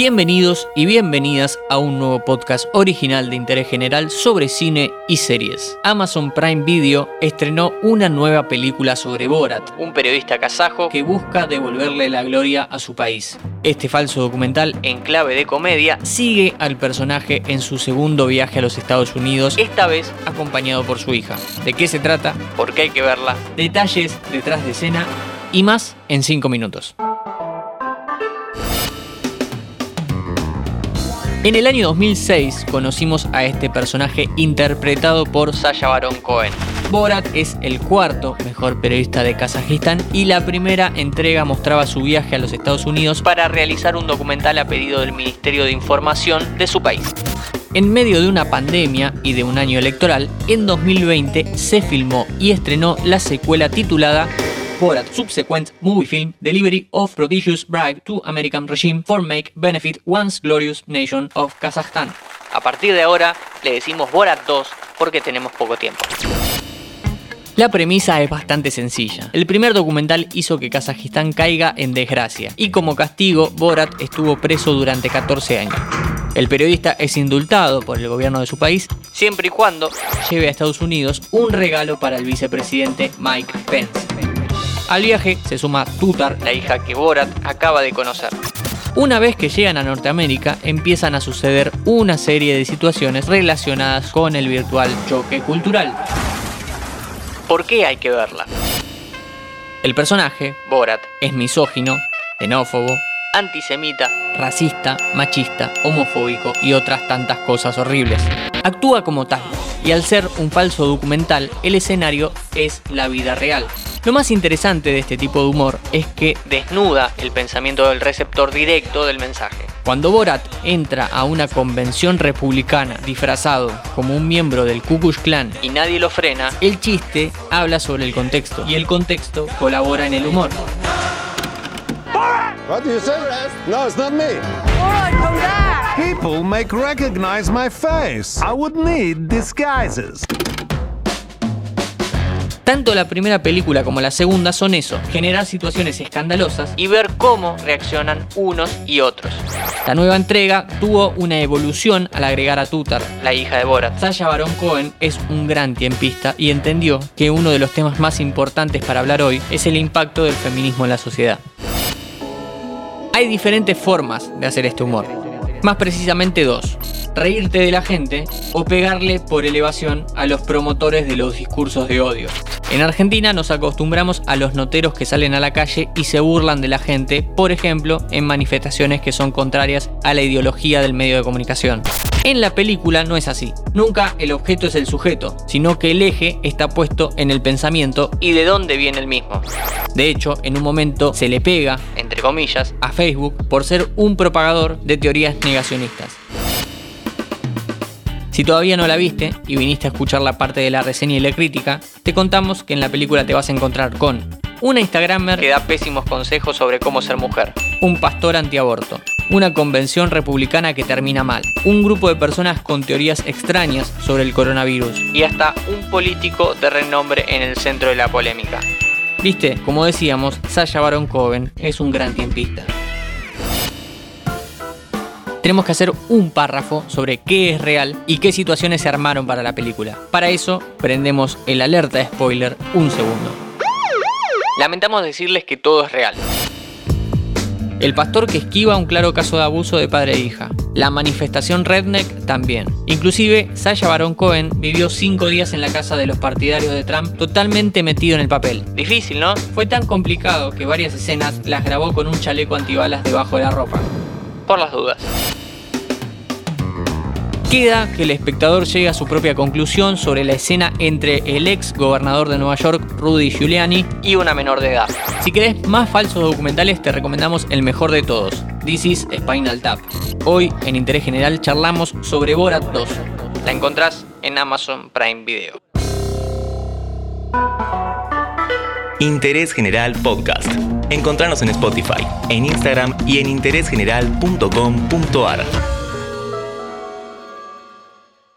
Bienvenidos y bienvenidas a un nuevo podcast original de interés general sobre cine y series. Amazon Prime Video estrenó una nueva película sobre Borat, un periodista kazajo que busca devolverle la gloria a su país. Este falso documental en clave de comedia sigue al personaje en su segundo viaje a los Estados Unidos, esta vez acompañado por su hija. ¿De qué se trata? ¿Por qué hay que verla? Detalles detrás de escena y más en 5 minutos. En el año 2006 conocimos a este personaje interpretado por Sasha Baron Cohen. Borat es el cuarto mejor periodista de Kazajistán y la primera entrega mostraba su viaje a los Estados Unidos para realizar un documental a pedido del Ministerio de Información de su país. En medio de una pandemia y de un año electoral, en 2020 se filmó y estrenó la secuela titulada Borat Subsequent Movie Film Delivery of Prodigious Bribe to American Regime for Make Benefit Once Glorious Nation of Kazakhstan. A partir de ahora le decimos Borat 2 porque tenemos poco tiempo. La premisa es bastante sencilla. El primer documental hizo que Kazajistán caiga en desgracia y como castigo Borat estuvo preso durante 14 años. El periodista es indultado por el gobierno de su país siempre y cuando lleve a Estados Unidos un regalo para el vicepresidente Mike Pence. Al viaje se suma Tutar, la hija que Borat acaba de conocer. Una vez que llegan a Norteamérica, empiezan a suceder una serie de situaciones relacionadas con el virtual choque cultural. ¿Por qué hay que verla? El personaje, Borat, es misógino, xenófobo, antisemita, racista, machista, homofóbico y otras tantas cosas horribles. Actúa como tal, y al ser un falso documental, el escenario es la vida real. Lo más interesante de este tipo de humor es que desnuda el pensamiento del receptor directo del mensaje. Cuando Borat entra a una convención republicana disfrazado como un miembro del Ku Klux Klan y nadie lo frena, el chiste habla sobre el contexto y el contexto colabora en el humor. What do you say? No, it's not me. People make recognize my face. I would need disguises. Tanto la primera película como la segunda son eso, generar situaciones escandalosas y ver cómo reaccionan unos y otros. La nueva entrega tuvo una evolución al agregar a Tutar, la hija de Borat. Sasha Baron Cohen es un gran tiempista y entendió que uno de los temas más importantes para hablar hoy es el impacto del feminismo en la sociedad. Hay diferentes formas de hacer este humor, más precisamente dos reírte de la gente o pegarle por elevación a los promotores de los discursos de odio. En Argentina nos acostumbramos a los noteros que salen a la calle y se burlan de la gente, por ejemplo, en manifestaciones que son contrarias a la ideología del medio de comunicación. En la película no es así. Nunca el objeto es el sujeto, sino que el eje está puesto en el pensamiento y de dónde viene el mismo. De hecho, en un momento se le pega, entre comillas, a Facebook por ser un propagador de teorías negacionistas. Si todavía no la viste y viniste a escuchar la parte de la reseña y la crítica, te contamos que en la película te vas a encontrar con una Instagramer que da pésimos consejos sobre cómo ser mujer, un pastor antiaborto, una convención republicana que termina mal, un grupo de personas con teorías extrañas sobre el coronavirus y hasta un político de renombre en el centro de la polémica. Viste, como decíamos, Sasha Baron Cohen es un gran tiempista tenemos que hacer un párrafo sobre qué es real y qué situaciones se armaron para la película. Para eso, prendemos el alerta de spoiler un segundo. Lamentamos decirles que todo es real. El pastor que esquiva un claro caso de abuso de padre e hija. La manifestación Redneck también. Inclusive, Sasha Baron Cohen vivió cinco días en la casa de los partidarios de Trump totalmente metido en el papel. Difícil, ¿no? Fue tan complicado que varias escenas las grabó con un chaleco antibalas debajo de la ropa por las dudas. Queda que el espectador llegue a su propia conclusión sobre la escena entre el ex gobernador de Nueva York, Rudy Giuliani, y una menor de edad. Si querés más falsos documentales, te recomendamos el mejor de todos, This is Spinal Tap. Hoy, en Interés General, charlamos sobre Borat 2. La encontrás en Amazon Prime Video. Interés General Podcast. Encontrarnos en Spotify, en Instagram y en interésgeneral.com.ar.